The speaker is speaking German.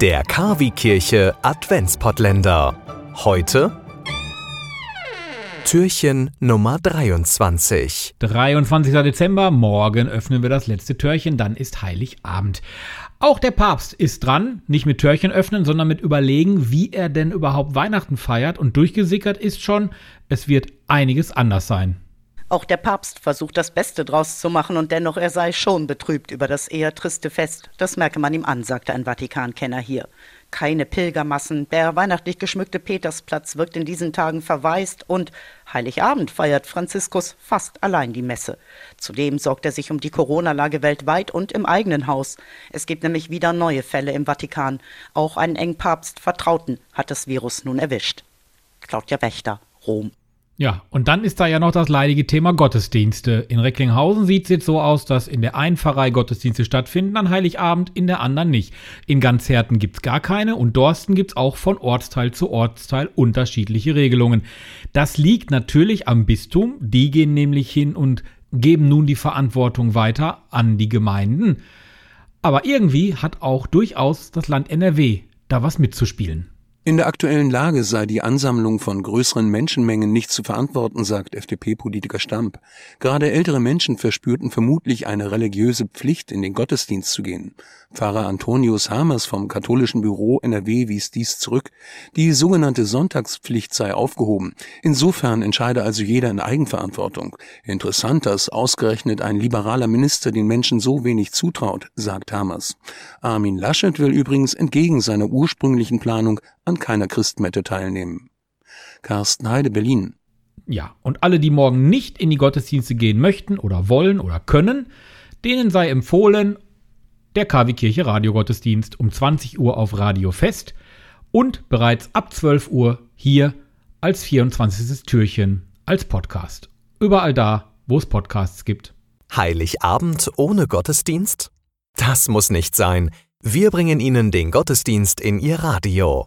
Der Kavi-Kirche Adventspottländer. Heute Türchen Nummer 23. 23. Dezember, morgen öffnen wir das letzte Türchen, dann ist Heiligabend. Auch der Papst ist dran, nicht mit Türchen öffnen, sondern mit überlegen, wie er denn überhaupt Weihnachten feiert und durchgesickert ist schon, es wird einiges anders sein. Auch der Papst versucht das Beste draus zu machen und dennoch er sei schon betrübt über das eher triste Fest. Das merke man ihm an, sagte ein Vatikankenner hier. Keine Pilgermassen, der weihnachtlich geschmückte Petersplatz wirkt in diesen Tagen verwaist und Heiligabend feiert Franziskus fast allein die Messe. Zudem sorgt er sich um die Corona-Lage weltweit und im eigenen Haus. Es gibt nämlich wieder neue Fälle im Vatikan. Auch einen engen Papst Vertrauten hat das Virus nun erwischt. Claudia Wächter, Rom. Ja, und dann ist da ja noch das leidige Thema Gottesdienste. In Recklinghausen sieht es jetzt so aus, dass in der einen Pfarrei Gottesdienste stattfinden an Heiligabend, in der anderen nicht. In Ganzherten gibt es gar keine und Dorsten gibt es auch von Ortsteil zu Ortsteil unterschiedliche Regelungen. Das liegt natürlich am Bistum. Die gehen nämlich hin und geben nun die Verantwortung weiter an die Gemeinden. Aber irgendwie hat auch durchaus das Land NRW da was mitzuspielen. In der aktuellen Lage sei die Ansammlung von größeren Menschenmengen nicht zu verantworten, sagt FDP-Politiker Stamp. Gerade ältere Menschen verspürten vermutlich eine religiöse Pflicht, in den Gottesdienst zu gehen. Pfarrer Antonius Hamers vom katholischen Büro NRW wies dies zurück. Die sogenannte Sonntagspflicht sei aufgehoben. Insofern entscheide also jeder in Eigenverantwortung. Interessant, dass ausgerechnet ein liberaler Minister den Menschen so wenig zutraut, sagt Hamers. Armin Laschet will übrigens entgegen seiner ursprünglichen Planung an keiner Christmette teilnehmen. Carsten Heide, Berlin. Ja, und alle, die morgen nicht in die Gottesdienste gehen möchten oder wollen oder können, denen sei empfohlen, der KW-Kirche Radiogottesdienst um 20 Uhr auf Radio Fest und bereits ab 12 Uhr hier als 24. Türchen als Podcast. Überall da, wo es Podcasts gibt. Heiligabend ohne Gottesdienst? Das muss nicht sein. Wir bringen Ihnen den Gottesdienst in Ihr Radio.